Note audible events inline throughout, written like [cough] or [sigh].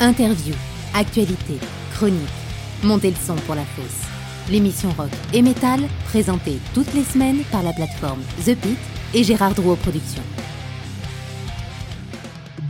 Interview, actualité, chronique. Montez le son pour la fosse. L'émission rock et métal, présentée toutes les semaines par la plateforme The Pit et Gérard Drouot Productions.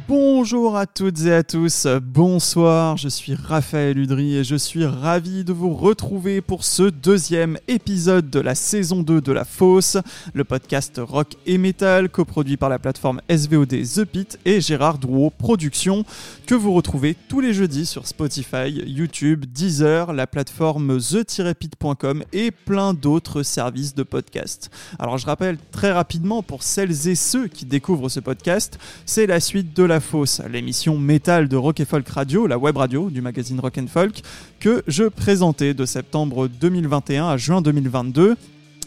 Bonjour à toutes et à tous, bonsoir, je suis Raphaël Udry et je suis ravi de vous retrouver pour ce deuxième épisode de la saison 2 de La Fosse, le podcast rock et metal coproduit par la plateforme SVOD The Pit et Gérard Drouot Productions que vous retrouvez tous les jeudis sur Spotify, YouTube, Deezer, la plateforme the-pit.com et plein d'autres services de podcast. Alors je rappelle très rapidement pour celles et ceux qui découvrent ce podcast, c'est la suite de La Fosse, l'émission métal de Rock Folk Radio, la web radio du magazine Rock and Folk, que je présentais de septembre 2021 à juin 2022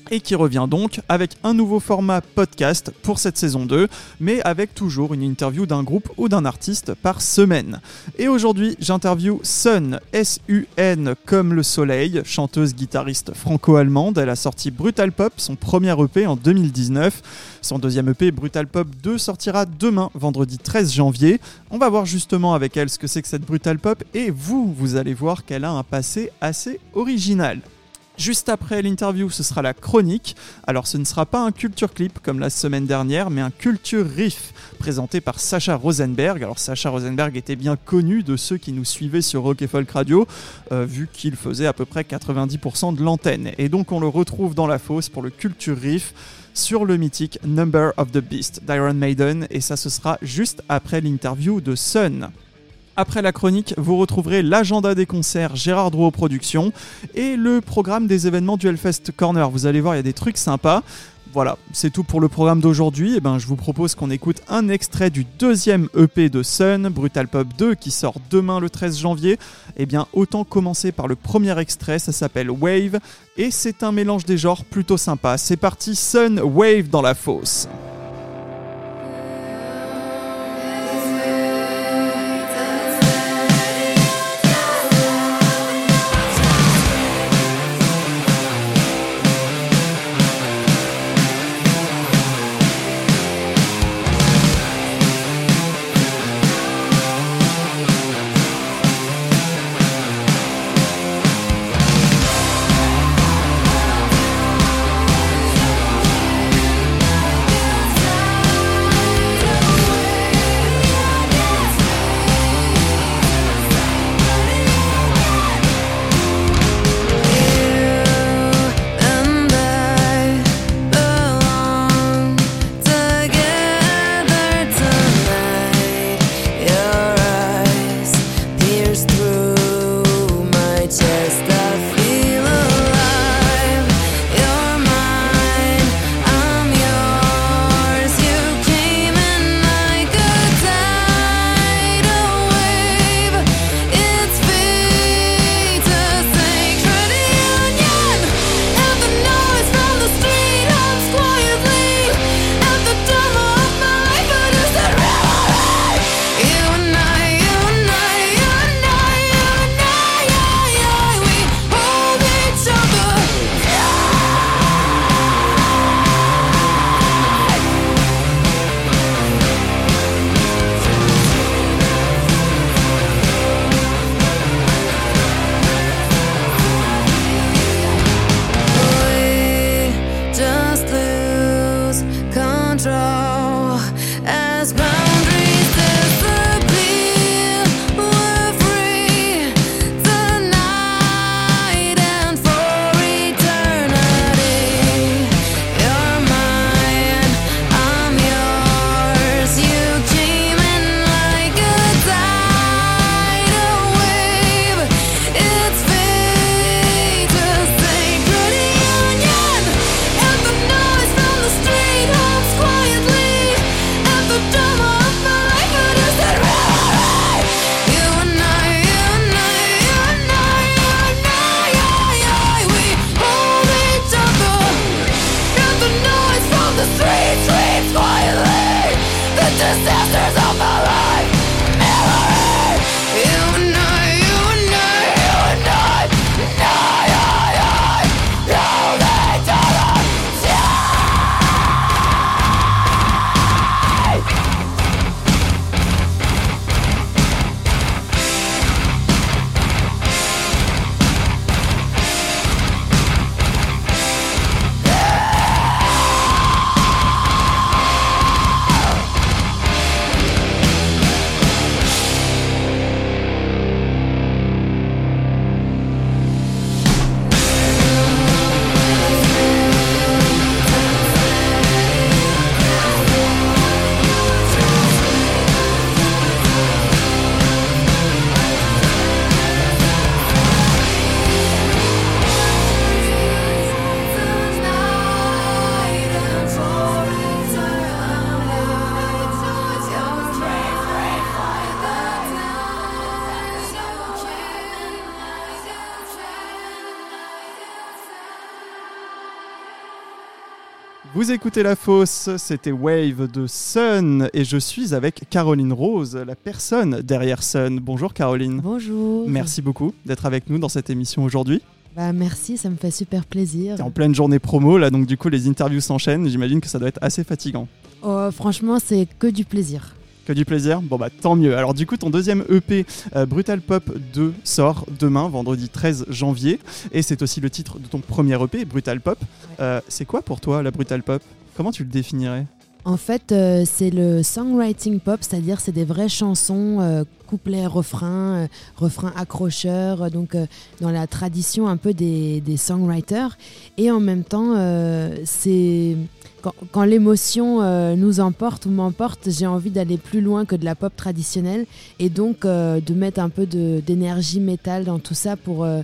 et qui revient donc avec un nouveau format podcast pour cette saison 2, mais avec toujours une interview d'un groupe ou d'un artiste par semaine. Et aujourd'hui, j'interview Sun, S-U-N comme le soleil, chanteuse guitariste franco-allemande. Elle a sorti Brutal Pop, son premier EP en 2019. Son deuxième EP, Brutal Pop 2, sortira demain, vendredi 13 janvier. On va voir justement avec elle ce que c'est que cette Brutal Pop, et vous, vous allez voir qu'elle a un passé assez original. Juste après l'interview, ce sera la chronique. Alors ce ne sera pas un culture clip comme la semaine dernière, mais un culture riff présenté par Sacha Rosenberg. Alors Sacha Rosenberg était bien connu de ceux qui nous suivaient sur Rock et Folk Radio, euh, vu qu'il faisait à peu près 90% de l'antenne. Et donc on le retrouve dans la fosse pour le culture riff sur le mythique Number of the Beast d'Iron Maiden, et ça ce sera juste après l'interview de Sun. Après la chronique, vous retrouverez l'agenda des concerts Gérard Drouot Productions et le programme des événements du Hellfest Corner. Vous allez voir, il y a des trucs sympas. Voilà, c'est tout pour le programme d'aujourd'hui. Et eh ben, je vous propose qu'on écoute un extrait du deuxième EP de Sun, Brutal Pop 2, qui sort demain le 13 janvier. Et eh bien, autant commencer par le premier extrait, ça s'appelle Wave, et c'est un mélange des genres plutôt sympa. C'est parti, Sun Wave dans la fosse. Vous écoutez La Fosse, c'était Wave de Sun et je suis avec Caroline Rose, la personne derrière Sun. Bonjour Caroline. Bonjour. Merci beaucoup d'être avec nous dans cette émission aujourd'hui. Bah merci, ça me fait super plaisir. T'es en pleine journée promo là, donc du coup les interviews s'enchaînent. J'imagine que ça doit être assez fatigant. Oh, franchement, c'est que du plaisir. Que du plaisir Bon bah tant mieux. Alors du coup ton deuxième EP euh, Brutal Pop 2 sort demain, vendredi 13 janvier. Et c'est aussi le titre de ton premier EP, Brutal Pop. Euh, c'est quoi pour toi la Brutal Pop? Comment tu le définirais? En fait, euh, c'est le songwriting pop, c'est-à-dire c'est des vraies chansons, euh, couplets, refrains, euh, refrains accrocheurs, donc dans la tradition un peu des, des songwriters. Et en même temps, c'est quand, l'émotion euh, nous emporte ou m'emporte, j'ai envie d'aller plus loin que de la pop traditionnelle et donc euh, de mettre un peu d'énergie métal dans tout ça pour euh,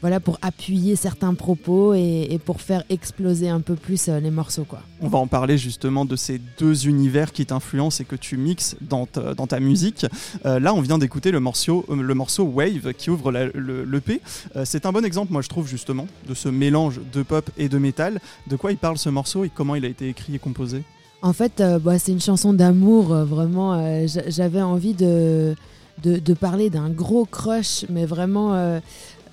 voilà pour appuyer certains propos et, et pour faire exploser un peu plus euh, les morceaux quoi. On va en parler justement de ces deux univers qui t'influencent et que tu mixes dans ta, dans ta musique. Euh, là, on vient d'écouter le morceau, euh, le morceau Wave qui ouvre le l'EP. Euh, c'est un bon exemple, moi je trouve justement, de ce mélange de pop et de métal. De quoi il parle ce morceau et comment il a été écrit et composé? En fait, euh, bah, c'est une chanson d'amour, euh, vraiment. euh, j'a- J'avais envie de, de, de parler d'un gros crush, mais vraiment,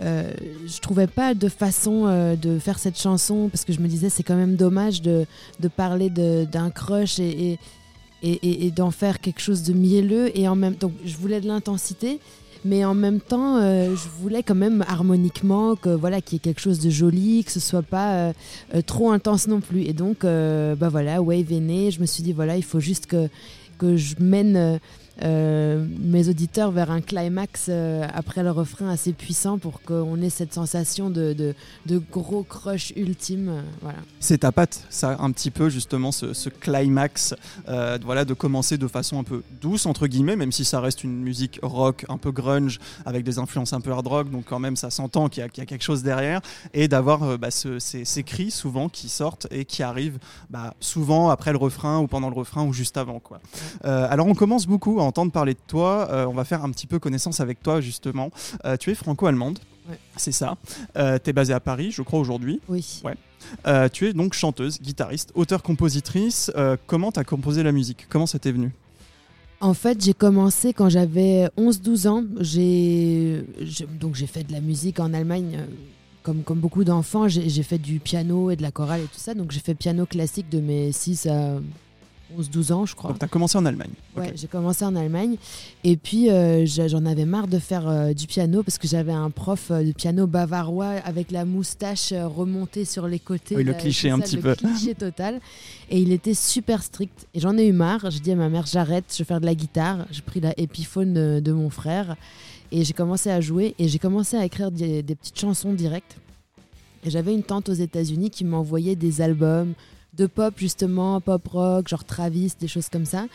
euh, je trouvais pas de façon euh, de faire cette chanson parce que je me disais c'est quand même dommage de, de parler d'un crush et, et, et, d'en faire quelque chose de mielleux. Et en même temps, je voulais de l'intensité. Mais en même temps, euh, je voulais quand même harmoniquement que voilà qu'il y ait quelque chose de joli, que ce soit pas euh, trop intense non plus. Et donc, bah voilà, Wave est né. Je me suis dit voilà, il faut juste que que je mène euh, mes auditeurs vers un climax euh, après le refrain assez puissant pour qu'on ait cette sensation de, de, de gros crush ultime. euh, voilà. C'est ta patte, ça, un petit peu justement, ce, ce climax, voilà, de commencer de façon un peu douce, entre guillemets, même si ça reste une musique rock, un peu grunge, avec des influences un peu hard rock, donc quand même ça s'entend qu'il y, a- qu'il y a quelque chose derrière, et d'avoir bah, ce- ces, ces cris souvent qui sortent et qui arrivent bah, souvent après le refrain ou pendant le refrain ou juste avant. Quoi. Alors on commence beaucoup entendre parler de toi, euh, on va faire un petit peu connaissance avec toi justement. Euh, tu es franco-allemande. Ouais. C'est ça. Euh, tu es basée à Paris, je crois, aujourd'hui. Oui. Ouais. Euh, tu es donc chanteuse, guitariste, auteur-compositrice. Euh, comment tu as composé la musique? Comment ça t'est venu? En fait, j'ai commencé quand j'avais 11-12 ans. J'ai donc j'ai fait de la musique en Allemagne. Comme, comme beaucoup d'enfants, j'ai j'ai fait du piano et de la chorale et tout ça. Donc j'ai fait piano classique de mes 6 à 11-12 ans, je crois. Donc tu as commencé en Allemagne. Ouais, j'ai commencé en Allemagne et puis euh, j'en avais marre de faire euh, du piano parce que j'avais un prof euh, de piano bavarois avec la moustache remontée sur les côtés. Oui, le là, cliché un petit le peu. cliché total. Et il était super strict. Et j'en ai eu marre. J'ai dit à ma mère j'arrête, je vais faire de la guitare. J'ai pris la Epiphone de, de mon frère et j'ai commencé à jouer et j'ai commencé à écrire des, des petites chansons directes. Et j'avais une tante aux États-Unis qui m'envoyait des albums de pop justement, pop rock, genre Travis, des choses comme ça,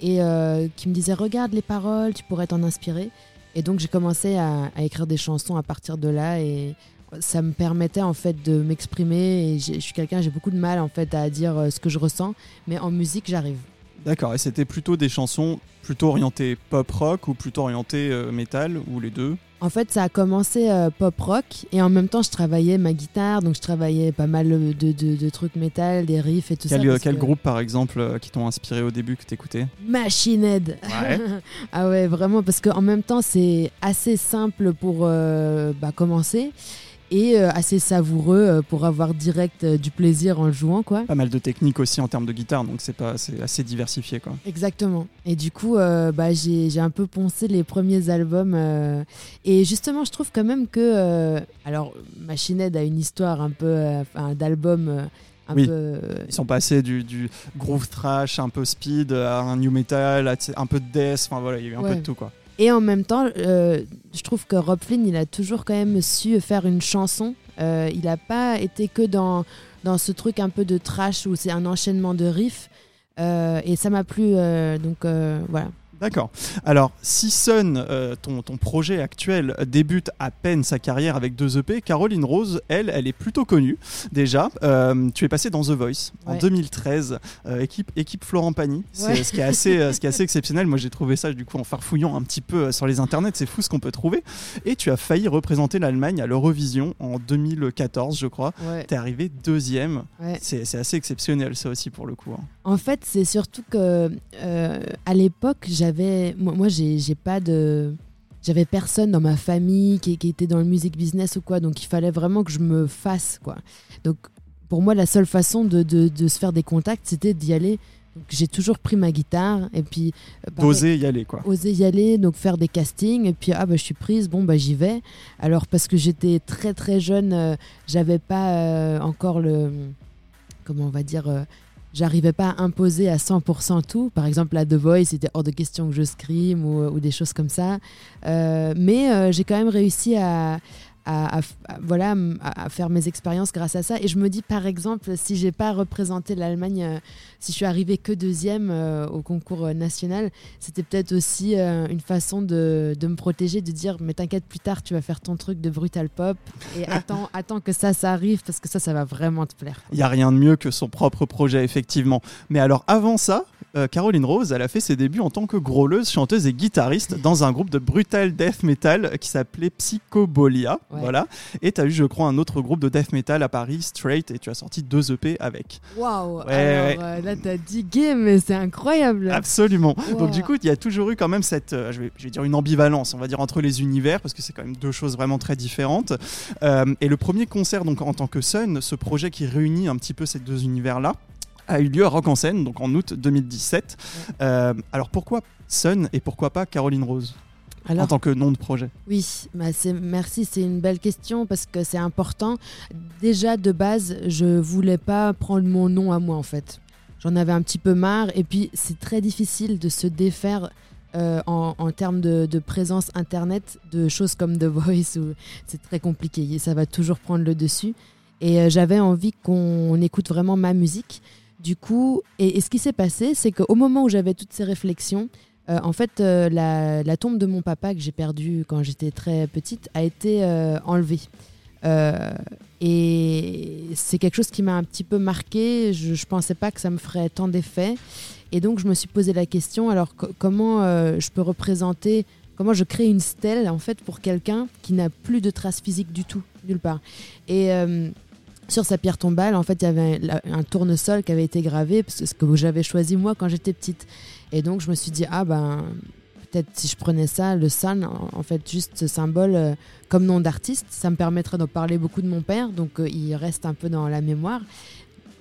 et euh, qui me disait regarde les paroles, tu pourrais t'en inspirer. Et donc j'ai commencé à, écrire des chansons à partir de là et ça me permettait en fait de m'exprimer. Et je suis quelqu'un, j'ai beaucoup de mal en fait à dire euh, ce que je ressens, mais en musique j'arrive. D'accord, et c'était plutôt des chansons plutôt orientées pop rock ou plutôt orientées euh, métal ou les deux? En fait, ça a commencé euh, pop rock et en même temps, je travaillais ma guitare, donc je travaillais pas mal de, de- de trucs métal, des riffs et tout Quel, ça. parce quel que- groupe par exemple euh, qui t'ont inspiré au début que t'écoutais Machine Head. Ouais. [laughs] ah ouais, vraiment, parce qu'en même temps, c'est assez simple pour euh, bah, commencer et euh, assez savoureux euh, pour avoir direct euh, du plaisir en le jouant, quoi. Pas mal de techniques aussi en termes de guitare, donc c'est pas c'est assez diversifié quoi. Exactement. Et du coup, euh, bah, j'ai j'ai un peu poncé les premiers albums. euh, et justement, je trouve quand même que. euh, alors, Machine Head a une histoire un peu. d'album. un Oui. peu. Ils sont passés du, du groove thrash un peu speed à un new metal, à un peu de death, enfin voilà, il y a eu un peu de tout quoi. Et en même temps, euh, je trouve que Rob Flynn, il a toujours quand même su faire une chanson. Euh, il n'a pas été que dans, dans ce truc un peu de trash où c'est un enchaînement de riffs. Euh, et ça m'a plu. donc voilà. D'accord. Alors, si Sun, euh, ton, ton, projet actuel, débute à peine sa carrière avec deux EP, Caroline Rose, elle, elle est plutôt connue déjà. Euh, tu es passée dans The Voice en 2013, euh, équipe, équipe Florent Pagny, ce, qui est assez, ce qui est assez exceptionnel. Moi, j'ai trouvé ça du coup en farfouillant un petit peu sur les internets, c'est fou ce qu'on peut trouver. Et tu as failli représenter l'Allemagne à l'Eurovision en 2014, je crois. Tu es arrivé deuxième. C'est assez exceptionnel, ça aussi, pour le coup. Hein. En fait, c'est surtout que à l'époque, j'avais, moi, j'ai pas de, j'avais personne dans ma famille qui, était dans le music business ou quoi, donc il fallait vraiment que je me fasse quoi. Donc pour moi, la seule façon de, de, se faire des contacts, c'était d'y aller. J'ai toujours pris ma guitare et puis euh, oser y aller quoi. Oser y aller, donc faire des castings et puis ah bah je suis prise, bon bah j'y vais. Alors parce que j'étais très très jeune, euh, j'avais pas euh, encore le comment on va dire j'arrivais pas à imposer à 100% tout. Par exemple, à The Voice, c'était hors de question que je scream ou, des choses comme ça. Euh, mais euh, j'ai quand même réussi à, à, voilà, à faire mes expériences grâce à ça. Et je me dis, par exemple, si j'ai pas représenté l'Allemagne, euh, si je suis arrivée que deuxième euh, au concours euh, national, c'était peut-être aussi une façon de, de, me protéger, de dire, mais t'inquiète, plus tard, tu vas faire ton truc de brutal pop et [laughs] attends, attends que ça, ça arrive parce que ça, ça va vraiment te plaire. Il y a rien de mieux que son propre projet, effectivement. Mais alors, avant ça, Caroline Rose, elle a fait ses débuts en tant que grôleuse, chanteuse et guitariste dans un groupe de brutal death metal qui s'appelait Psychobolia. Voilà. Et tu as eu, je crois, un autre groupe de death metal à Paris, Straight, et tu as sorti deux EP avec. Waouh Alors euh, là, tu as digué, mais c'est incroyable. Absolument. Donc, du coup, il y a toujours eu quand même cette, euh, je, vais, je, vais, dire une ambivalence, on va dire, entre les univers, parce que c'est quand même deux choses vraiment très différentes. Euh, et le premier concert, donc en tant que Sun, ce projet qui réunit un petit peu ces deux univers-là, a eu lieu à Rock en scène, donc en août 2017. alors pourquoi Sun et pourquoi pas Caroline Rose en tant que nom de projet? Oui, bah merci, c'est une belle question parce que c'est important. Déjà de base, je voulais pas prendre mon nom à moi en fait. J'en avais un petit peu marre et puis c'est très difficile de se défaire euh, en, termes de, présence internet de choses comme The Voice c'est très compliqué et ça va toujours prendre le dessus. Et euh, j'avais envie qu'on écoute vraiment ma musique. Du coup, et ce qui s'est passé, c'est qu'au moment où j'avais toutes ces réflexions, euh, en fait, euh, la, tombe de mon papa que j'ai perdue quand j'étais très petite a été euh, enlevée. et c'est quelque chose qui m'a un petit peu marqué. Je ne pensais pas que ça me ferait tant d'effet. Et donc, je me suis posé la question, alors comment je peux représenter, comment je crée une stèle en fait pour quelqu'un qui n'a plus de traces physiques du tout, nulle part. Sur sa pierre tombale, en fait, il y avait un, tournesol qui avait été gravé, parce que ce que j'avais choisi moi quand j'étais petite. Et donc, je me suis dit, ah ben, peut-être si je prenais ça, le San, en, fait, juste ce symbole euh, comme nom d'artiste, ça me permettrait de parler beaucoup de mon père, donc euh, il reste un peu dans la mémoire,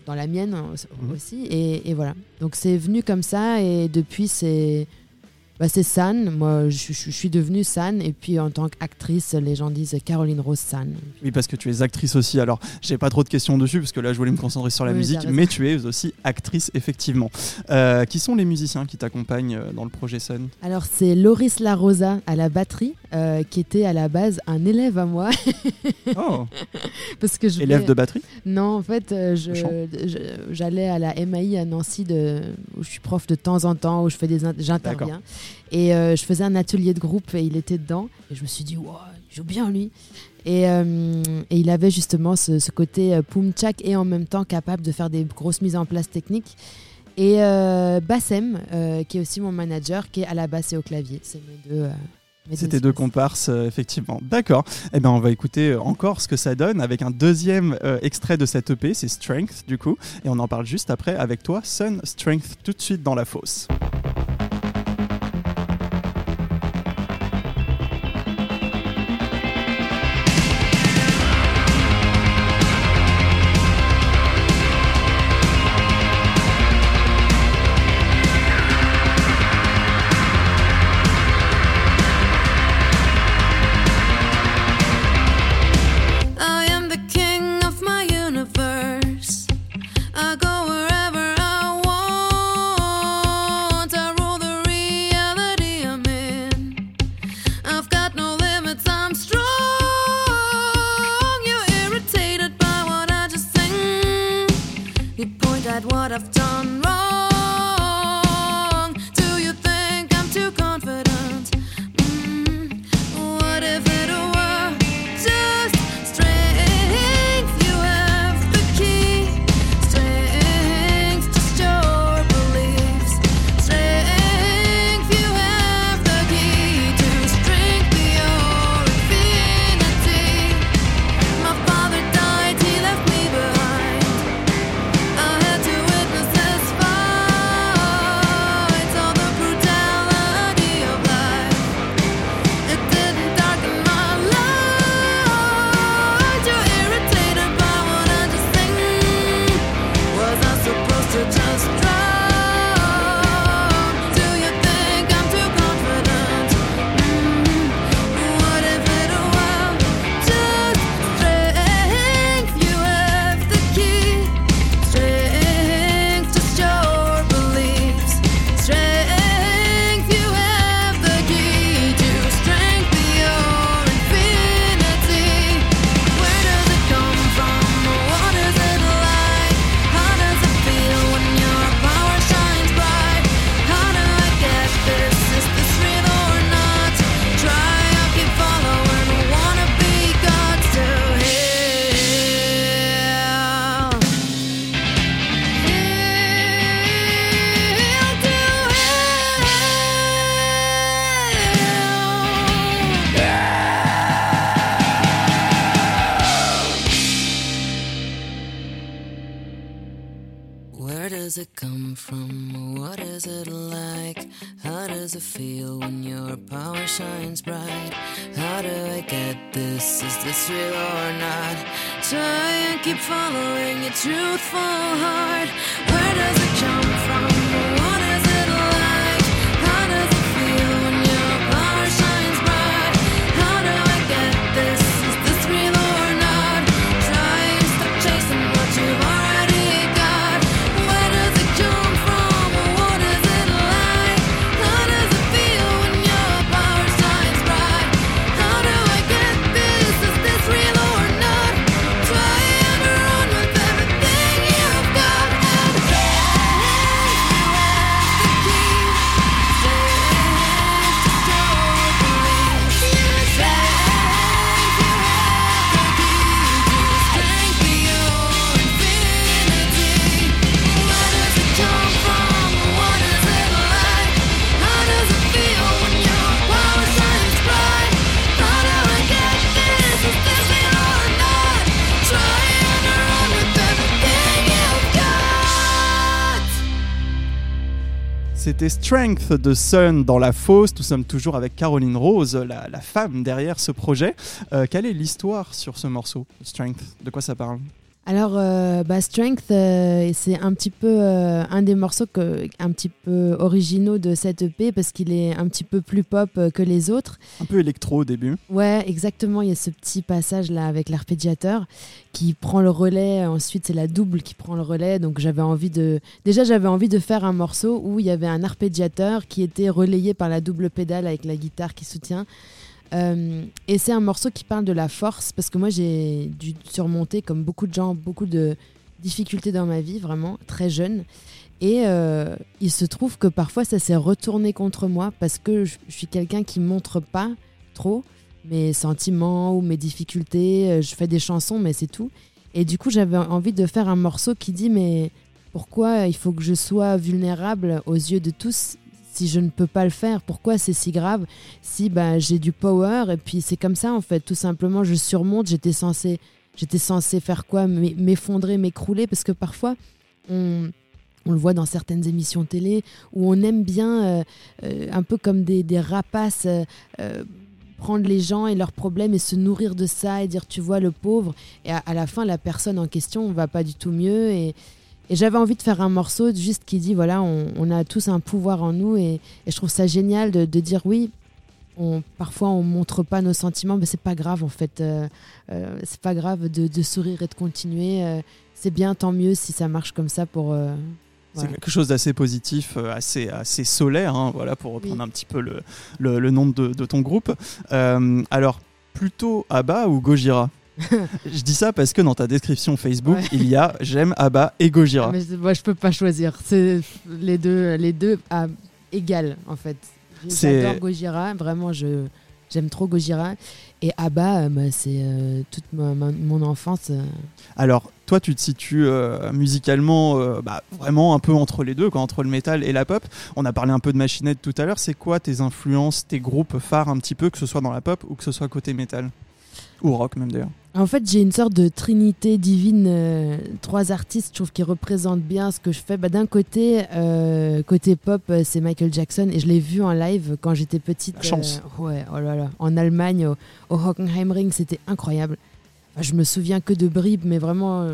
dans la mienne mhm. aussi. et voilà. Donc, c'est venu comme ça, et depuis, c'est bah, c'est San. Moi, je, suis devenue San. Et puis, en tant qu'actrice, les gens disent Caroline Rose San. Oui, parce que tu es actrice aussi. Alors, j'ai pas trop de questions dessus, parce que là, je voulais me concentrer sur la musique. Mais tu es aussi actrice, effectivement. Euh, qui sont les musiciens qui t'accompagnent euh, dans le projet Sun? Alors, c'est Loris Larosa à la batterie, euh, qui était à la base un élève à moi. [laughs] oh [laughs] parce que je Élève de batterie? Non, en fait, j'allais à la MAI à Nancy, de, où je suis prof de temps en temps, où je fais des j'interviens. Et euh, je faisais un atelier de groupe et il était dedans. Et je me suis dit, wow, il joue bien lui. Et, euh, et il avait justement ce, côté euh, poumchak et en même temps capable de faire des grosses mises en place techniques. Et Bassem, qui est aussi mon manager, qui est à la basse et au clavier. C'est mes deux. C'était deux comparses, effectivement. D'accord. Eh bien, on va écouter encore ce que ça donne avec un deuxième extrait de cette EP, c'est Strength, du coup. Et on en parle juste après avec toi, Sun Strength, tout de suite dans la fosse. Does it come from? What is it like? How does it feel when your power shines bright? How do I get this? Is this real or not? Try and keep following your truthful heart. Where does it come C'était Strength de Sun dans la fosse. Nous sommes toujours avec Caroline Rose, la, femme derrière ce projet. Euh, quelle est l'histoire sur ce morceau, Strength? De quoi ça parle? Alors, euh, bah, Strength, euh, c'est un petit peu euh, un des morceaux que, un petit peu originaux de cette EP parce qu'il est un petit peu plus pop que les autres. Un peu électro au début. Ouais, exactement. Il y a ce petit passage là avec l'arpégiateur qui prend le relais. Ensuite, c'est la double qui prend le relais. Donc, j'avais envie de. Déjà, j'avais envie de faire un morceau où il y avait un arpégiateur qui était relayé par la double pédale avec la guitare qui soutient. Euh, et c'est un morceau qui parle de la force parce que moi j'ai dû surmonter comme beaucoup de gens beaucoup de difficultés dans ma vie vraiment très jeune. Et euh, il se trouve que parfois ça s'est retourné contre moi parce que je, je suis quelqu'un qui montre pas trop mes sentiments ou mes difficultés. Euh, je fais des chansons mais c'est tout. Et du coup j'avais envie de faire un morceau qui dit mais pourquoi il faut que je sois vulnérable aux yeux de tous si je ne peux pas le faire Pourquoi c'est si grave si bah, j'ai du power et puis c'est comme ça en fait tout simplement je surmonte j'étais censé faire quoi M'e- m'effondrer m'écrouler parce que parfois on on le voit dans certaines émissions télé où on aime bien euh, euh, un peu comme des, rapaces euh, prendre les gens et leurs problèmes et se nourrir de ça et dire tu vois le pauvre. Et à, à la fin la personne en question va pas du tout mieux et, et j'avais envie de faire un morceau juste qui dit voilà on, on a tous un pouvoir en nous et, et je trouve ça génial de, de dire oui on, parfois on montre pas nos sentiments mais c'est pas grave en fait euh, euh, c'est pas grave de, de sourire et de continuer euh, c'est bien tant mieux si ça marche comme ça pour euh, C'est quelque chose d'assez positif, euh, assez, assez solaire, hein, voilà, pour reprendre Oui. un petit peu le, le, le nom de, de ton groupe. Alors, plutôt Abba ou Gojira? [laughs] Je dis ça parce que dans ta description Facebook, Ouais. il y a j'aime Abba et Gojira. Mais moi je peux pas choisir c'est les deux les deux à égal en fait j'adore Gojira vraiment je j'aime trop Gojira et Abba euh, bah, c'est euh, toute ma- ma- mon enfance euh. Alors, toi, tu te situes euh, musicalement bah, vraiment un peu entre les deux, quoi, entre le métal et la pop. On a parlé un peu de Machinette tout à l'heure. C'est quoi tes influences, tes groupes phares un petit peu, que ce soit dans la pop ou que ce soit côté métal? Ou rock même d'ailleurs. En fait, j'ai une sorte de trinité divine, euh, trois artistes, je trouve, qui représentent bien ce que je fais. Bah, D'un côté, euh, côté pop, euh, c'est Michael Jackson, et je l'ai vu en live quand j'étais petite. La chance. euh, ouais, oh là là, en Allemagne, au, au Hockenheimring, c'était incroyable. Enfin, je me souviens que de bribes, mais vraiment,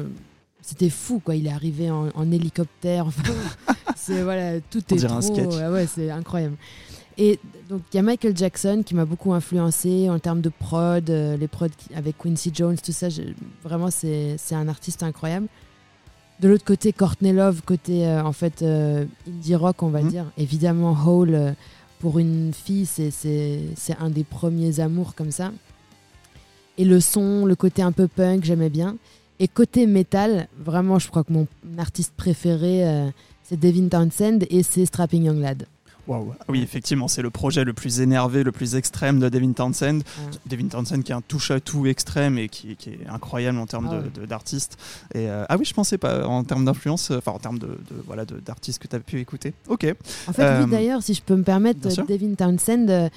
c'était fou, quoi. Il est arrivé en, en hélicoptère, enfin, [laughs] c'est voilà, tout On est un sketch. ouais, ouais, c'est incroyable. Et donc il y a Michael Jackson qui m'a beaucoup influencé en termes de prod, euh, les prods avec Quincy Jones, tout ça. Vraiment, c'est un artiste incroyable. De l'autre côté, Courtney Love, côté euh, en fait euh, indie rock, on va Mhm. dire. Évidemment, Hole euh, pour une fille, c'est un des premiers amours comme ça. Et le son, le côté un peu punk, j'aimais bien. Et côté métal, vraiment, je crois que mon artiste préféré, c'est Devin Townsend et c'est Strapping Young Lad. Waouh. Oui, effectivement, c'est le projet le plus énervé, le plus extrême de Devin Townsend. Ouais. Devin Townsend qui est un touche-à-tout extrême et qui, qui est incroyable en termes Ah de- ouais. de- d'artiste. Et euh, ah oui, je pensais pas en termes d'influence, euh, enfin en termes de, de- voilà de- d'artistes que tu as pu écouter. Ok. En fait, Euh, lui d'ailleurs, si je peux me permettre. Devin Townsend, euh,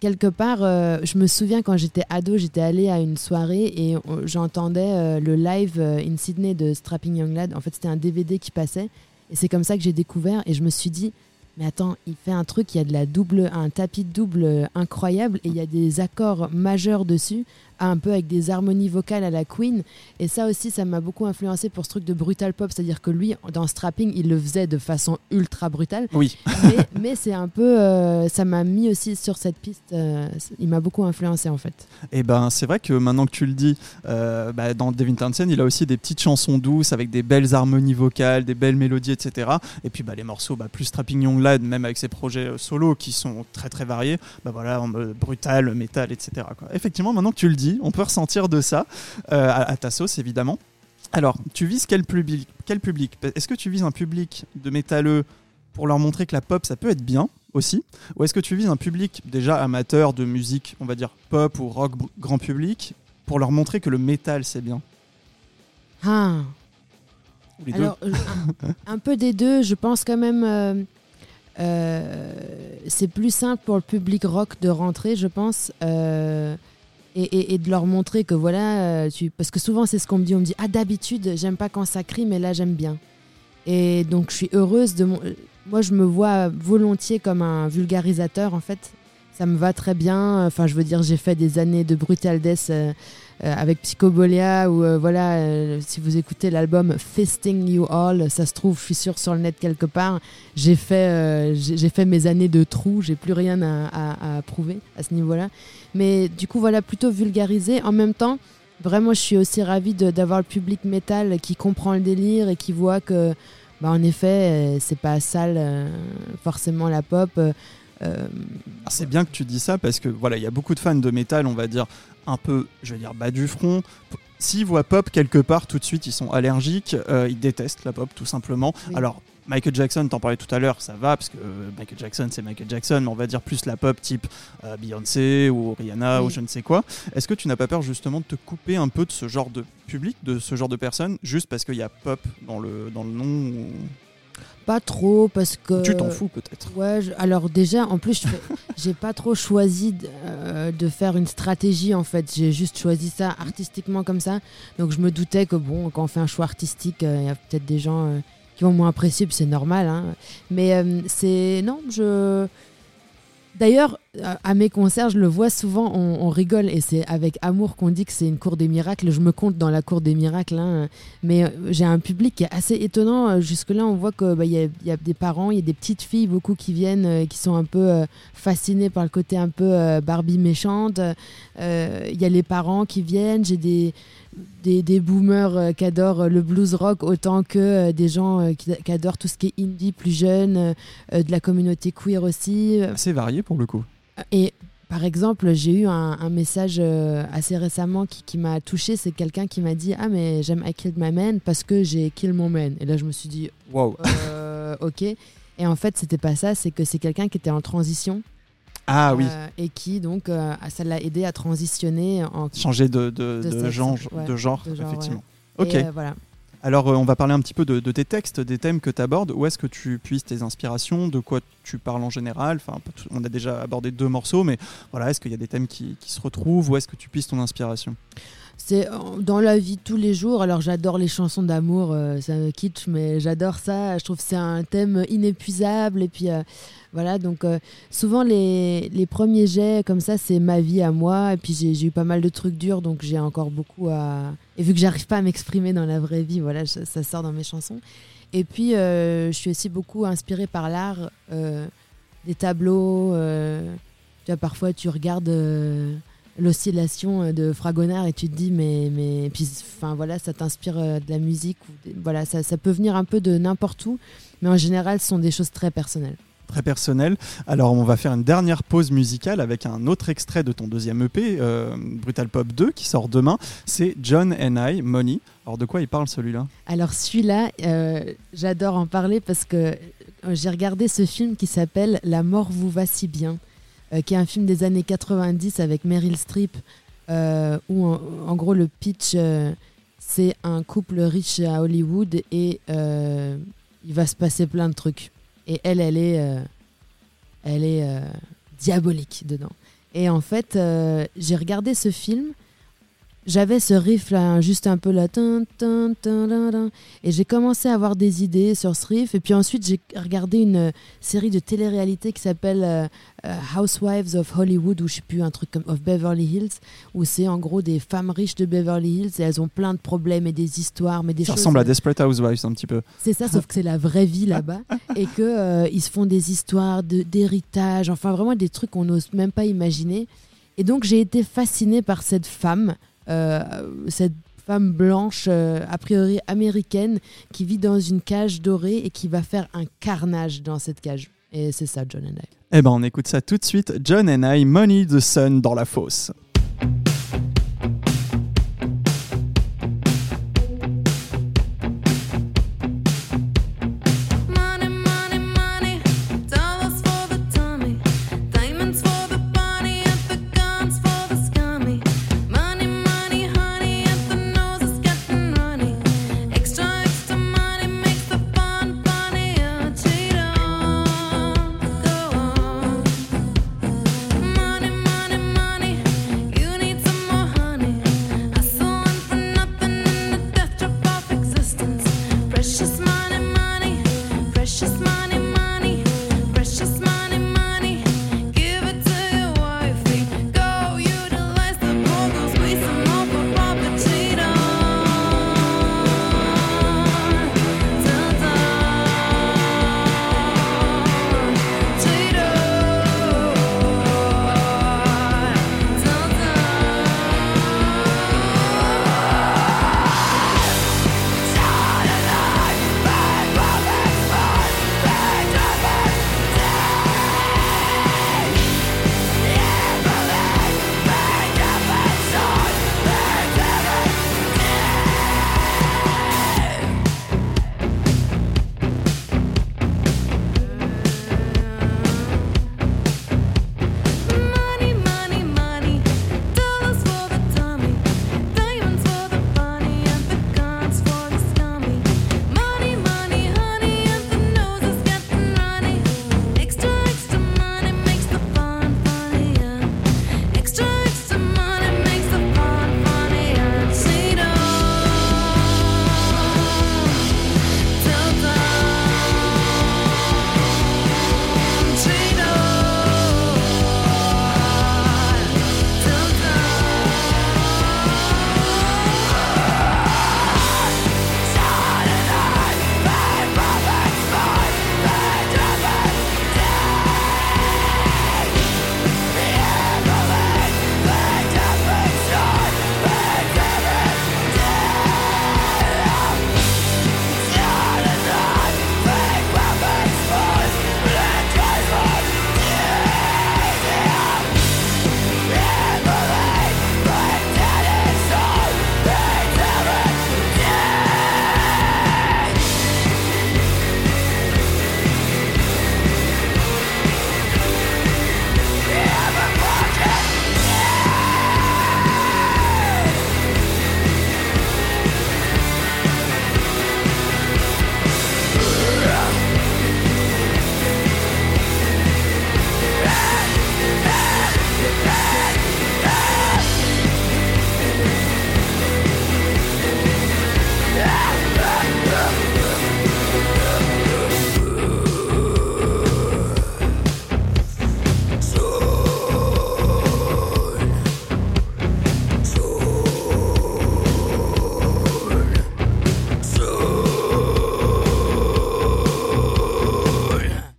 quelque part, euh, je me souviens quand j'étais ado, j'étais allée à une soirée et j'entendais euh, le live euh, in Sydney de Strapping Young Lad. En fait, c'était un DVD qui passait. Et c'est comme ça que j'ai découvert et je me suis dit, mais attends, il fait un truc, il y a de la double, un tapis de double incroyable et il y a des accords majeurs dessus, un peu avec des harmonies vocales à la Queen. Et ça aussi, ça m'a beaucoup influencé pour ce truc de brutal pop, c'est-à-dire que lui, dans Strapping, il le faisait de façon ultra brutale. Oui. mais, mais c'est un peu, euh, ça m'a mis aussi sur cette piste. euh, il m'a beaucoup influencé en fait. Et ben c'est vrai que maintenant que tu le dis, euh, bah, dans Devin Townsend, il a aussi des petites chansons douces avec des belles harmonies vocales, des belles mélodies, etc. Et puis bah, les morceaux bah, plus Strapping Young Lad, même avec ses projets solo qui sont très très variés, bah voilà, en brutal, métal, etc. quoi. Effectivement, maintenant que tu le dis, on peut ressentir de ça euh, à, à ta sauce évidemment. Alors, tu vises quel public, quel public? Est-ce que tu vises un public de métalleux pour leur montrer que la pop ça peut être bien aussi? Ou est-ce que tu vises un public déjà amateur de musique, on va dire pop ou rock grand public, pour leur montrer que le métal c'est bien? Ah. Ou les Alors, euh, un, [laughs] un peu des deux, je pense quand même. euh, euh, c'est plus simple pour le public rock de rentrer, je pense, euh, et, de leur montrer que voilà, euh, tu, parce que souvent c'est ce qu'on me dit, on me dit ah d'habitude j'aime pas quand ça crie, mais là j'aime bien. Et donc je suis heureuse de mon, moi je me vois volontiers comme un vulgarisateur en fait. Ça me va très bien. Enfin, je veux dire, j'ai fait des années de Brutal Death avec Psychobolia ou euh, voilà, euh, si vous écoutez l'album Fisting You All, ça se trouve, je suis sûre sur le net quelque part. J'ai fait, euh, j'ai fait mes années de trou, j'ai plus rien à, prouver à ce niveau-là. Mais du coup, voilà, plutôt vulgarisé. En même temps, vraiment, je suis aussi ravie d'avoir le public métal qui comprend le délire et qui voit que, bah, en effet, euh, c'est pas sale euh, forcément la pop. euh, euh, Ah, C'est bien que tu dis ça parce que voilà, il y a beaucoup de fans de métal, on va dire un peu, je vais dire bas du front. S'ils voient pop quelque part, tout de suite ils sont allergiques, euh, ils détestent la pop tout simplement. Oui. Alors Michael Jackson, t'en parlais tout à l'heure, ça va parce que euh, Michael Jackson c'est Michael Jackson, mais on va dire plus la pop type euh, Beyoncé ou Rihanna Oui. ou je ne sais quoi. Est-ce que tu n'as pas peur justement de te couper un peu de ce genre de public, de ce genre de personnes, juste parce qu'il y a pop dans le, dans le nom ou... pas trop parce que. Tu t'en fous peut-être. Ouais, je- alors déjà, en plus, [laughs] j'ai pas trop choisi de, euh, de faire une stratégie en fait. J'ai juste choisi ça artistiquement comme ça. Donc je me doutais que bon, quand on fait un choix artistique, euh, il y a peut-être des gens euh, qui vont moins apprécier, puis c'est normal. hein. Mais c'est non, je. D'ailleurs, à mes concerts, je le vois souvent, on, rigole et c'est avec amour qu'on dit que c'est une cour des miracles. Je me compte dans la cour des miracles, hein. mais euh, j'ai un public assez étonnant. Euh, Jusque-là, on voit qu'il il y a des parents, il y a des petites filles beaucoup qui viennent, euh, qui sont un peu fascinées par le côté un peu Barbie méchante. Il y a les parents qui viennent, j'ai des, des, des boomers qui adorent le blues rock autant que des gens qui, adorent tout ce qui est indie plus jeune, de la communauté queer aussi. Assez varié pour le coup. Et par exemple, j'ai eu un, un message euh, assez récemment qui, qui m'a touché. C'est quelqu'un qui m'a dit Ah, mais j'aime I Killed My Man parce que j'ai kill mon man. Et là, je me suis dit Wow. [laughs] Euh, Ok. Et en fait, c'était pas ça. C'est que c'est quelqu'un qui était en transition. Ah oui, euh, et qui, donc, euh, ça l'a aidé à transitionner en. changer de, de, De de genre, ouais, de genre, effectivement. Ok. voilà. Alors, euh, on va parler un petit peu de, tes textes, des thèmes que tu abordes. Où est-ce que tu puisses tes inspirations? De quoi tu parles en général? Enfin, On a déjà abordé deux morceaux, mais voilà, est-ce qu'il y a des thèmes qui, qui se retrouvent? Où est-ce que tu puisses ton inspiration? C'est euh, dans la vie tous les jours. Alors j'adore les chansons d'amour, euh, ça me kitsch, mais j'adore ça. Je trouve que c'est un thème inépuisable. Et puis euh, voilà, donc euh, souvent les, les premiers jets comme ça, c'est ma vie à moi. Et puis j'ai eu pas mal de trucs durs, donc j'ai encore beaucoup à. Et vu que j'arrive pas à m'exprimer dans la vraie vie, voilà, ça sort dans mes chansons. Et puis euh, je suis aussi beaucoup inspirée par l'art, euh, des tableaux. euh, tu vois, parfois tu regardes. L'oscillation euh, de Fragonard et tu te dis mais mais puis enfin voilà ça t'inspire euh, de la musique ou des- voilà ça, ça peut venir un peu de n'importe où mais en général ce sont des choses très personnelles Très personnel. Alors, on va faire une dernière pause musicale avec un autre extrait de ton deuxième EP, euh, Brutal Pop 2, qui sort demain. C'est John and I, Money. Alors, de quoi il parle celui-là? Alors celui-là euh, j'adore en parler parce que j'ai regardé ce film qui s'appelle La mort vous va si bien qui est un film des années 90 avec Meryl Streep euh, où en, gros le pitch euh, c'est un couple riche à Hollywood et euh, il va se passer plein de trucs. Et elle elle est euh, elle est euh, diabolique dedans. Et en fait euh, j'ai regardé ce film j'avais ce riff là, juste un peu là, tin, tin, tin, tin, tin. et j'ai commencé à avoir des idées sur ce riff. Et puis ensuite, j'ai regardé une euh, série de télé-réalité qui s'appelle euh, euh, Housewives of Hollywood, ou je sais plus, un truc comme of Beverly Hills, où c'est en gros des femmes riches de Beverly Hills et elles ont plein de problèmes et des histoires, mais des Ça choses. ressemble à Desperate Housewives un petit peu. C'est ça, sauf que c'est la vraie vie là-bas [laughs] et que euh, ils se font des histoires de- d'héritage, enfin vraiment des trucs qu'on n'ose même pas imaginer. Et donc j'ai été fascinée par cette femme, cette femme blanche euh, a priori américaine qui vit dans une cage dorée et qui va faire un carnage dans cette cage. Et c'est ça, John and I. Eh ben, on écoute ça tout de suite. John and I, Money the Sun dans la fosse. Precious money,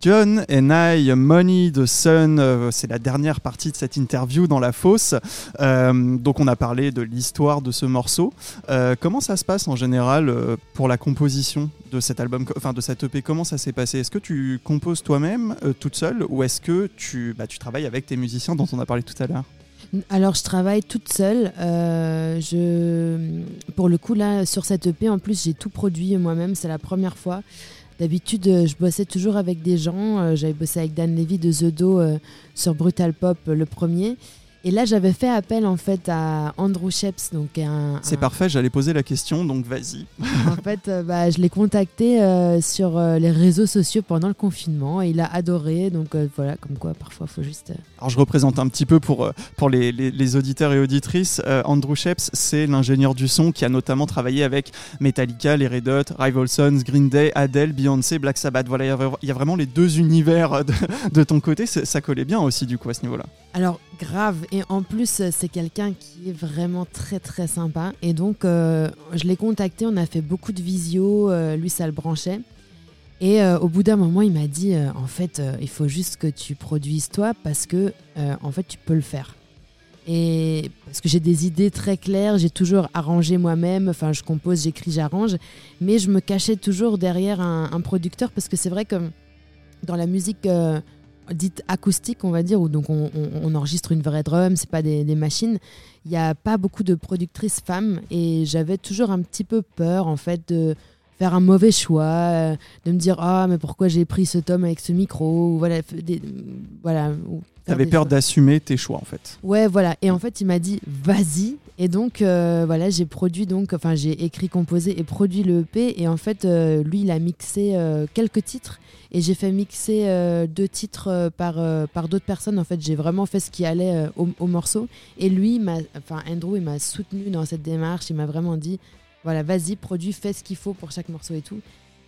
John and I, Money the Sun, euh, c'est la dernière partie de cette interview dans la fosse. Euh, donc on a parlé de l'histoire de ce morceau. Euh, comment ça se passe en général pour la composition de cet album, enfin de cette EP Comment ça s'est passé? Est-ce que tu composes toi-même toute seule ou est-ce que tu, bah, tu travailles avec tes musiciens dont on a parlé tout à l'heure? Alors, je travaille toute seule. Je, pour le coup, là, sur cette EP, en plus, j'ai tout produit moi-même. C'est la première fois. D'habitude, euh, je bossais toujours avec des gens. Euh, J'avais bossé avec Dan Levy de The Do euh, sur Brutal Pop, le premier. Et là, j'avais fait appel en fait à Andrew Sheps, donc un. C'est un- parfait, j'allais poser la question, donc vas-y. [laughs] En fait, euh, bah, je l'ai contacté euh, sur euh, les réseaux sociaux pendant le confinement et il a adoré. Donc voilà, comme quoi parfois faut juste. Euh, Alors je représente un petit peu pour, euh, les, auditeurs et auditrices. Euh, Andrew Sheps, c'est l'ingénieur du son qui a notamment travaillé avec Metallica, les Red Hot, Rival Sons, Green Day, Adele, Beyoncé, Black Sabbath. Voilà, il y a vraiment les deux univers de, de ton côté. Ça collait bien aussi du coup à ce niveau-là. Alors grave et en plus euh, c'est quelqu'un qui est vraiment très très sympa et donc euh, je l'ai contacté, on a fait beaucoup de visio, euh, lui ça le branchait et euh, au bout d'un moment il m'a dit euh, en fait euh, il faut juste que tu produises toi parce que en fait tu peux le faire et parce que j'ai des idées très claires, j'ai toujours arrangé moi-même, enfin je compose, j'écris, j'arrange, mais je me cachais toujours derrière un, producteur parce que c'est vrai que dans la musique dite acoustique, on va dire, où donc on, on- on enregistre une vraie drum, c'est pas des, des machines. Il n'y a pas beaucoup de productrices femmes et j'avais toujours un petit peu peur en fait de faire un mauvais choix, euh, de me dire ah mais pourquoi j'ai pris ce tome avec ce micro, ou voilà, des- voilà. T'avais peur d'assumer tes choix en fait. Ouais, voilà. Et en fait, il m'a dit vas-y. Et donc, euh, voilà, j'ai produit donc, enfin, j'ai écrit, composé et produit le EP. Et en fait, euh, lui, il a mixé quelques titres. Et j'ai fait mixer deux titres par, par d'autres personnes. En fait, j'ai vraiment fait ce qui allait au, au morceau. Et lui, m'a- enfin, Andrew, il m'a soutenu dans cette démarche. Il m'a vraiment dit voilà, vas-y, produis, fais ce qu'il faut pour chaque morceau et tout.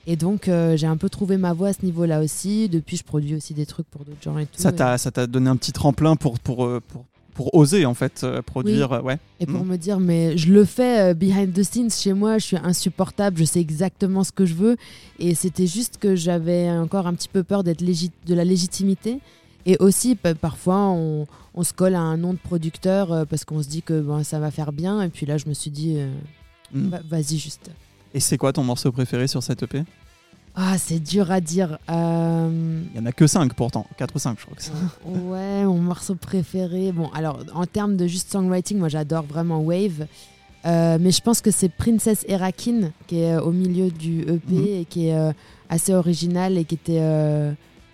Et donc, euh, j'ai un peu trouvé ma voie à ce niveau-là aussi. Depuis, je produis aussi des trucs pour d'autres gens et tout. Ça Et- t'a t'a donné un petit tremplin pour, pour, euh, pour, pour oser en fait euh, produire. Ouais. Et pour Mm. me dire, mais je le fais euh, behind the scenes chez moi, je suis insupportable, je sais exactement ce que je veux. Et c'était juste que j'avais encore un petit peu peur d'être de la légitimité. Et aussi, pa- parfois, on, on se colle à un nom de producteur parce qu'on se dit que ben, ça va faire bien. Et puis là, je me suis dit, Mm. va- vas-y, juste. Et c'est quoi ton morceau préféré sur cette EP Ah, c'est dur à dire. Euh, Il y en a que 5 pourtant, 4 ou 5 je crois que c'est. [laughs] Ouais, mon morceau préféré. Bon, alors en termes de juste songwriting, moi j'adore vraiment Wave. Euh, mais je pense que c'est Princess Erakin qui est euh, au milieu du EP Mhm. et qui est assez original et qui était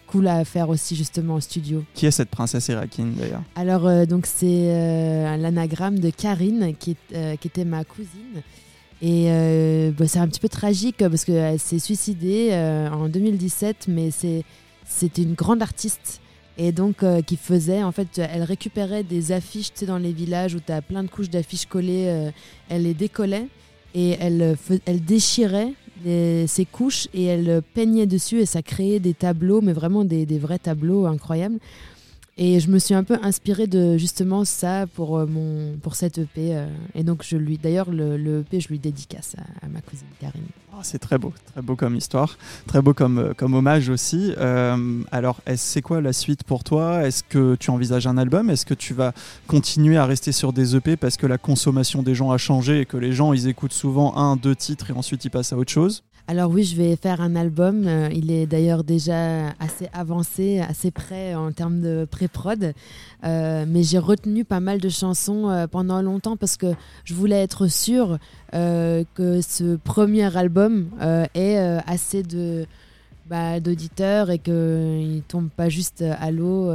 cool à faire aussi justement au studio. Qui est cette princesse Irakin d'ailleurs? Alors donc c'est l'anagramme de Karine qui, est- qui était ma cousine. Et euh, bah, c'est un petit peu tragique parce qu'elle s'est suicidée euh, en 2017, mais c'est c'était une grande artiste. Et donc, euh, qui faisait, en fait, elle récupérait des affiches, dans les villages où tu as plein de couches d'affiches collées, elle les décollait et elle, déchirait ces couches et elle peignait dessus et ça créait des tableaux, mais vraiment des vrais tableaux incroyables. Et je me suis un peu inspirée de justement ça pour, euh, mon, pour cette EP. euh, et donc, je lui, d'ailleurs, le, EP, je lui dédicace à, à ma cousine Karine. Ah, C'est très beau, très beau comme histoire, très beau comme, euh, comme hommage aussi. Alors, c'est quoi la suite pour toi? Est-ce que tu envisages un album? Est-ce que tu vas continuer à rester sur des EP parce que la consommation des gens a changé et que les gens ils écoutent souvent un, deux titres et ensuite ils passent à autre chose? Alors oui, je vais faire un album. Euh, il est d'ailleurs déjà assez avancé, assez prêt en termes de pré-prod. Euh, mais j'ai retenu pas mal de chansons euh, pendant longtemps parce que je voulais être sûre que ce premier album ait assez de bah, d'auditeurs et qu'il ne tombe pas juste à l'eau.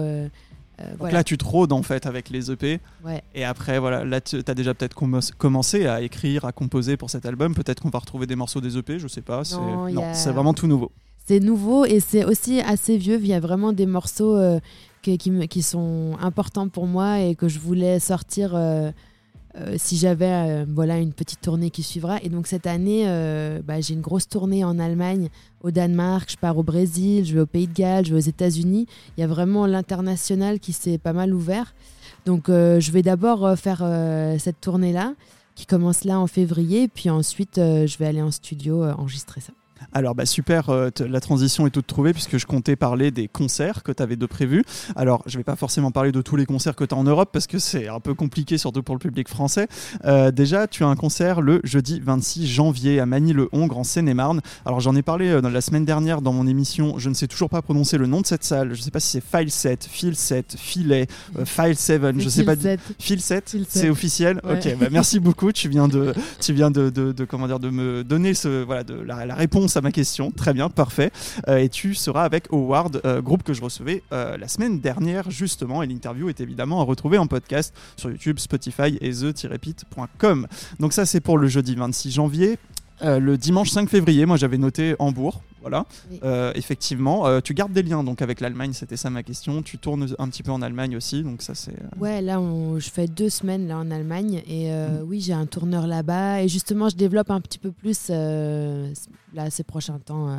Euh, Donc voilà. là, tu te rôdes en fait avec les EP. Ouais. Et après, voilà, là, tu as déjà peut-être commencé à écrire, à composer pour cet album. Peut-être qu'on va retrouver des morceaux des EP, je sais pas. c'est- a- vraiment tout nouveau. C'est nouveau et c'est aussi assez vieux. Il y a vraiment des morceaux euh, qui, sont importants pour moi et que je voulais sortir euh, si j'avais euh, voilà, une petite tournée qui suivra. Et donc cette année, euh, bah, j'ai une grosse tournée en Allemagne, au Danemark, je pars au Brésil, je vais au Pays de Galles, je vais aux États-Unis. Il y a vraiment l'international qui s'est pas mal ouvert. Donc euh, je vais d'abord euh, faire euh, cette tournée-là qui commence là en février, puis ensuite euh, je vais aller en studio euh, enregistrer ça. Alors bah super, euh, la transition est toute trouvée puisque je comptais parler des concerts que tu avais de prévus. Alors je vais pas forcément parler de tous les concerts que tu as en Europe parce que c'est un peu compliqué surtout pour le public français. Euh, déjà tu as un concert le jeudi 26 janvier à Magny-le-Hongre en Seine-et-Marne. Alors j'en ai parlé euh, dans la semaine dernière dans mon émission, je ne sais toujours pas prononcer le nom de cette salle. Je sais pas si c'est File 7, File 7, Filet, euh, File 7, je sais pas. Fil Phil 7, Phil c'est officiel? Ouais. Ok, bah merci beaucoup. Tu viens de, tu viens de, de, de- comment dire, de me donner ce, voilà, de la, la réponse à ma question. Très bien, parfait. Euh, et tu seras avec Howard, euh, groupe que je recevais euh, la semaine dernière, justement. Et l'interview est évidemment à retrouver en podcast sur YouTube, Spotify et the-pit.com. Donc, ça, c'est pour le jeudi 26 janvier. Euh, le dimanche 5 février, moi j'avais noté Hambourg, voilà. Oui. Euh, effectivement, Euh, tu gardes des liens donc avec l'Allemagne, c'était ça ma question. Tu tournes un petit peu en Allemagne aussi, donc ça c'est. Ouais, là, on- je fais deux semaines là en Allemagne et Mm. oui, j'ai un tourneur là-bas et justement, je développe un petit peu plus là ces prochains temps.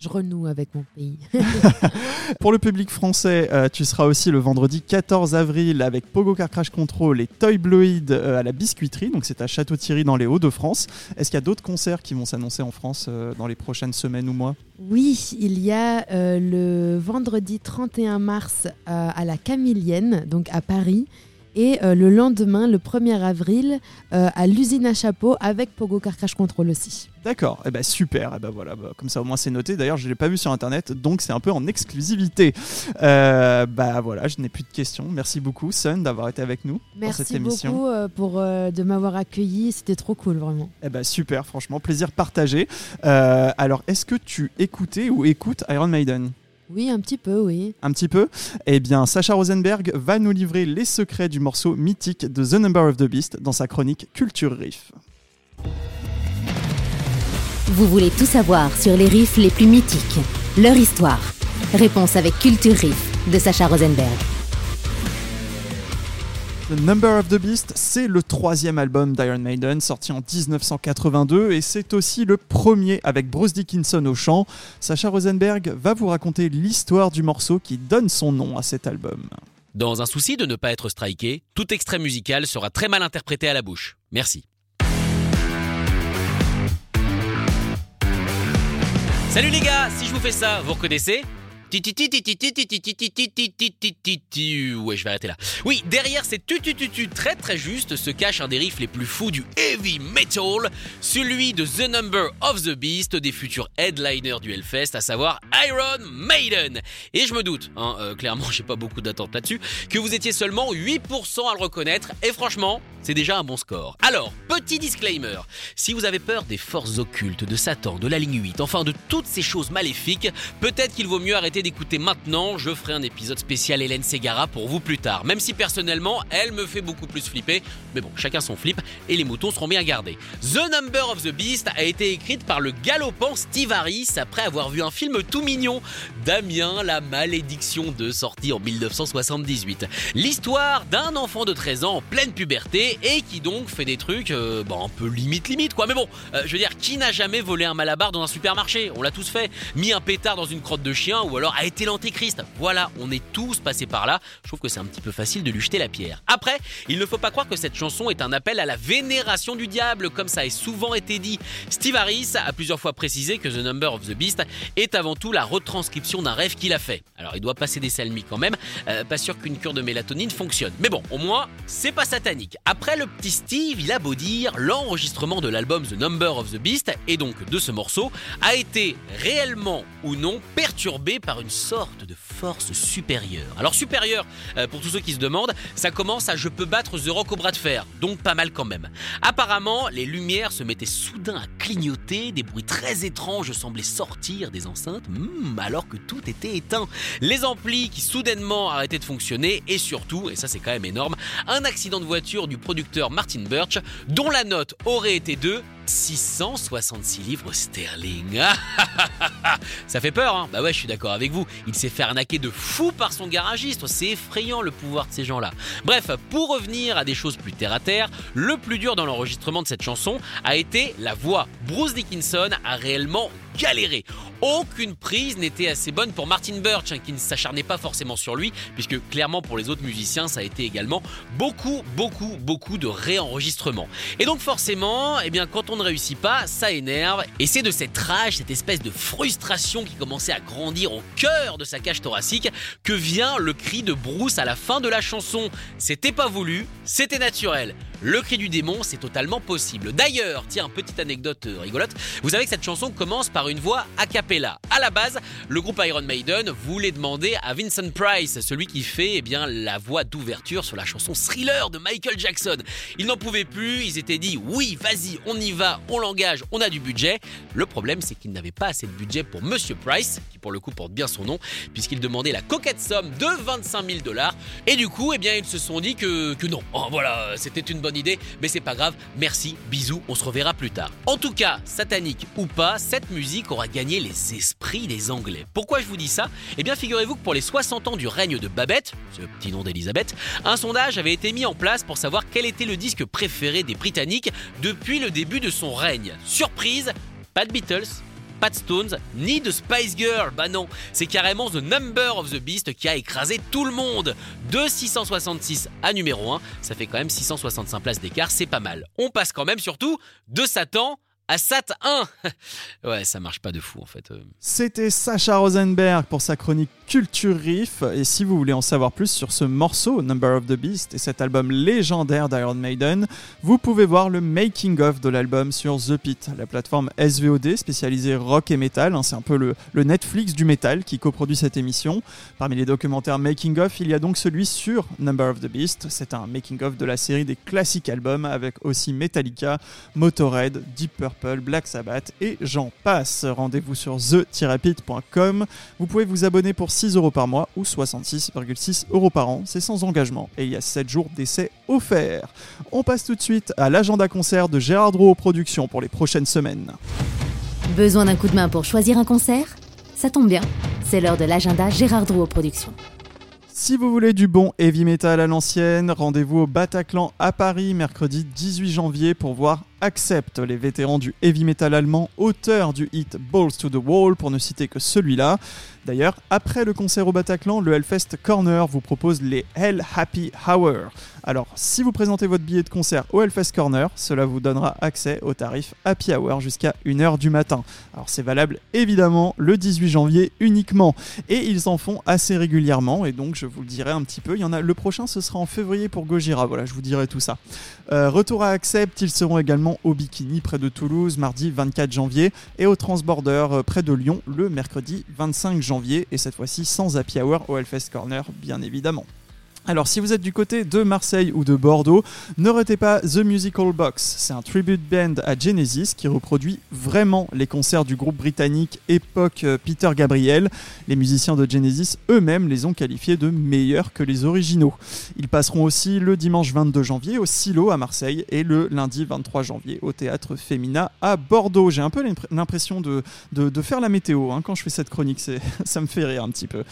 Je renoue avec mon pays. [laughs] Pour le public français, euh, tu seras aussi le vendredi 14 avril avec Pogo Car Crash Control et Toy Bloid euh, à la Biscuiterie, donc c'est à Château-Thierry dans les Hauts-de-France. Est-ce qu'il y a d'autres concerts qui vont s'annoncer en France euh, dans les prochaines semaines ou mois? Oui, il y a le vendredi 31 mars à la Camilienne, donc à Paris, et euh, le lendemain, le 1er avril, euh, à l'usine à chapeau avec Pogo Car Crash Control aussi. D'accord, eh ben super, eh ben voilà, bah, comme ça au moins c'est noté. D'ailleurs, je l'ai pas vu sur internet, donc c'est un peu en exclusivité. Euh, bah voilà, je n'ai plus de questions. Merci beaucoup, Sun, d'avoir été avec nous pour cette Merci beaucoup pour de m'avoir accueilli, c'était trop cool vraiment. Eh ben super, franchement, plaisir partagé. Alors, est-ce que tu écoutais ou écoutes Iron Maiden? Oui, un petit peu, oui. un petit peu, eh bien, Sacha Rosenberg va nous livrer les secrets du morceau mythique de The Number of the Beast dans sa chronique Culture Riff. Vous voulez tout savoir sur les riffs les plus mythiques, leur histoire. Réponse avec Culture Riff de Sacha Rosenberg. The Number of the Beast, c'est le troisième album d'Iron Maiden, sorti en 1982, et c'est aussi le premier avec Bruce Dickinson au chant. Sacha Rosenberg va vous raconter l'histoire du morceau qui donne son nom à cet album. Dans un souci de ne pas être striké, tout extrait musical sera très mal interprété à la bouche. Merci. Salut les gars, si je vous fais ça, vous reconnaissez? Ouais, je vais arrêter là. Oui, derrière ces tu tu tu tu très très juste se cache un des riffs les plus fous du heavy metal, celui de The Number of the Beast des futurs headliners du Hellfest, à savoir Iron Maiden. Et je me doute, hein, euh, clairement j'ai pas beaucoup d'attentes là-dessus, que vous étiez seulement 8% à le reconnaître, et franchement, c'est déjà un bon score. Alors, petit disclaimer, si vous avez peur des forces occultes, de Satan, de la ligne 8, enfin de toutes ces choses maléfiques, peut-être qu'il vaut mieux arrêter d'écouter maintenant, je ferai un épisode spécial Hélène Ségara pour vous plus tard, même si personnellement, elle me fait beaucoup plus flipper, mais bon, chacun son flip, et les moutons seront bien gardés. The Number of the Beast a été écrite par le galopant Steve Harris après avoir vu un film tout mignon, Damien, la malédiction de sorti en 1978. L'histoire d'un enfant de 13 ans en pleine puberté et qui donc fait des trucs euh, bon, un peu limite limite quoi. Mais bon, euh, je veux dire, qui n'a jamais volé un malabar dans un supermarché? On l'a tous fait. Mis un pétard dans une crotte de chien ou alors a été l'antéchrist. Voilà, on est tous passés par là. Je trouve que c'est un petit peu facile de lui jeter la pierre. Après, il ne faut pas croire que cette chanson est un appel à la vénération du diable comme ça a souvent été dit. Steve Harris a plusieurs fois précisé que The Number of the Beast est avant tout la retranscription d'un rêve qu'il a fait. Alors il doit passer des salmis quand même, euh, pas sûr qu'une cure de mélatonine fonctionne. Mais bon, au moins, c'est pas satanique. Après le petit Steve, il a beau dire, l'enregistrement de l'album The Number of the Beast, et donc de ce morceau, a été réellement ou non perturbé par une sorte de force supérieure. Alors supérieure, euh, pour tous ceux qui se demandent, ça commence à Je peux battre The Rock au bras de fer, donc pas mal quand même. Apparemment, les lumières se mettaient soudain à clignoter, des bruits très étranges semblaient sortir des enceintes, hmm, alors que tout était éteint. Les amplis qui soudainement arrêtaient de fonctionner, et surtout, et ça c'est quand même énorme, un accident de voiture du producteur Martin Birch, dont la note aurait été de 666 livres sterling. [laughs] Ça fait peur, hein Bah ouais, je suis d'accord avec vous. Il s'est fait arnaquer de fou par son garagiste. C'est effrayant le pouvoir de ces gens-là. Bref, pour revenir à des choses plus terre à terre, le plus dur dans l'enregistrement de cette chanson a été la voix. Bruce Dickinson a réellement Aucune prise n'était assez bonne pour Martin Birch, hein, qui ne s'acharnait pas forcément sur lui, puisque clairement pour les autres musiciens, ça a été également beaucoup, beaucoup, beaucoup de réenregistrements. Et donc forcément, eh bien, quand on ne réussit pas, ça énerve, et c'est de cette rage, cette espèce de frustration qui commençait à grandir au cœur de sa cage thoracique, que vient le cri de Bruce à la fin de la chanson. C'était pas voulu, c'était naturel. Le cri du démon, c'est totalement possible. D'ailleurs, tiens, petite anecdote euh, rigolote, vous savez que cette chanson commence par une voix a cappella. À la base, le groupe Iron Maiden voulait demander à Vincent Price, celui qui fait eh bien, la voix d'ouverture sur la chanson Thriller de Michael Jackson. Ils n'en pouvaient plus, ils étaient dit oui, vas-y, on y va, on l'engage, on a du budget. Le problème, c'est qu'ils n'avaient pas assez de budget pour Monsieur Price, qui pour le coup porte bien son nom, puisqu'il demandait la coquette somme de 25 000 dollars. Et du coup, eh bien, ils se sont dit que, que non. Oh, voilà, c'était une bonne idée, mais c'est pas grave. Merci, bisous, on se reverra plus tard. En tout cas, satanique ou pas, cette musique aura gagné les esprits des Anglais. Pourquoi je vous dis ça? Eh bien, figurez-vous que pour les 60 ans du règne de Babette, ce petit nom d'Elisabeth, un sondage avait été mis en place pour savoir quel était le disque préféré des Britanniques depuis le début de son règne. Surprise, pas de Beatles, pas de Stones, ni de Spice Girl. Bah non, c'est carrément The Number of the Beast qui a écrasé tout le monde. De 666 à numéro 1, ça fait quand même 665 places d'écart, c'est pas mal. On passe quand même surtout de Satan à Sat 1. [laughs] ouais, ça marche pas de fou en fait. C'était Sacha Rosenberg pour sa chronique Culture Riff. Et si vous voulez en savoir plus sur ce morceau, Number of the Beast, et cet album légendaire d'Iron Maiden, vous pouvez voir le making-of de l'album sur The Pit, la plateforme SVOD spécialisée rock et metal. Hein, c'est un peu le, le, Netflix du metal qui coproduit cette émission. Parmi les documentaires making-of, il y a donc celui sur Number of the Beast. C'est un making-of de la série des classiques albums avec aussi Metallica, Motorhead, Deep Purple, Black Sabbath et j'en passe. Rendez-vous sur the-pit.com. Vous pouvez vous abonner pour 6 euros par mois ou 66,6 euros par an. C'est sans engagement et il y a 7 jours d'essai offerts. On passe tout de suite à l'agenda concert de Gérard Drouot Productions pour les prochaines semaines. Besoin d'un coup de main pour choisir un concert? Ça tombe bien, c'est l'heure de l'agenda Gérard Drouot Productions. Si vous voulez du bon heavy metal à l'ancienne, rendez-vous au Bataclan à Paris mercredi 18 janvier pour voir Accept, les vétérans du heavy metal allemand, auteurs du hit Balls to the Wall pour ne citer que celui-là. D'ailleurs, après le concert au Bataclan, le Hellfest Corner vous propose les Hell Happy Hour. Alors, si vous présentez votre billet de concert au Hellfest Corner, cela vous donnera accès au tarif Happy Hour jusqu'à 1h du matin. Alors, c'est valable évidemment le 18 janvier uniquement. Et ils en font assez régulièrement, et donc je vous le dirai un petit peu. Il y en a, le prochain, ce sera en février pour Gojira. Voilà, je vous dirai tout ça. Euh, retour à Accept, ils seront également au Bikini près de Toulouse mardi 24 janvier et au Transborder euh, près de Lyon le mercredi 25 janvier et cette fois-ci sans happy hour au Hellfest Corner bien évidemment. Alors si vous êtes du côté de Marseille ou de Bordeaux, ne ratez pas The Musical Box. C'est un tribute band à Genesis qui reproduit vraiment les concerts du groupe britannique époque euh, Peter Gabriel. Les musiciens de Genesis eux-mêmes les ont qualifiés de meilleurs que les originaux. Ils passeront aussi le dimanche 22 janvier au Silo à Marseille et le lundi 23 janvier au Théâtre Femina à Bordeaux. J'ai un peu l'impression de, de, faire la météo hein, quand je fais cette chronique, [laughs] ça me fait rire un petit peu.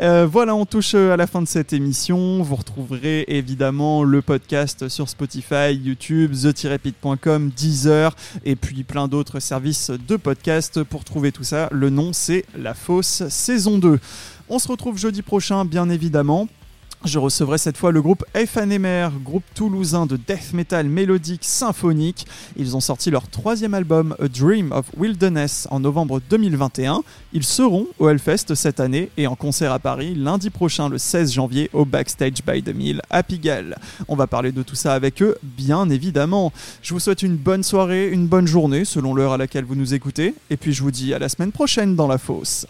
Euh, voilà, on touche à la fin de cette émission. Vous retrouverez évidemment le podcast sur Spotify, YouTube, the-pit.com, Deezer et puis plein d'autres services de podcast. Pour trouver tout ça, le nom c'est La Fosse saison 2. On se retrouve jeudi prochain, bien évidemment. Je recevrai cette fois le groupe Emer, groupe toulousain de death metal mélodique symphonique. Ils ont sorti leur troisième album A Dream of Wilderness en novembre 2021. Ils seront au Hellfest cette année et en concert à Paris lundi prochain le 16 janvier au Backstage by the Mill à Pigalle. On va parler de tout ça avec eux, bien évidemment. Je vous souhaite une bonne soirée, une bonne journée selon l'heure à laquelle vous nous écoutez. Et puis je vous dis à la semaine prochaine dans La Fosse.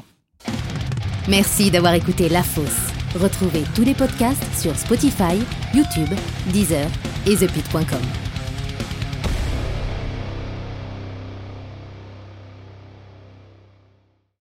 Merci d'avoir écouté La Fosse. Retrouvez tous les podcasts sur Spotify, YouTube, Deezer et ThePit.com.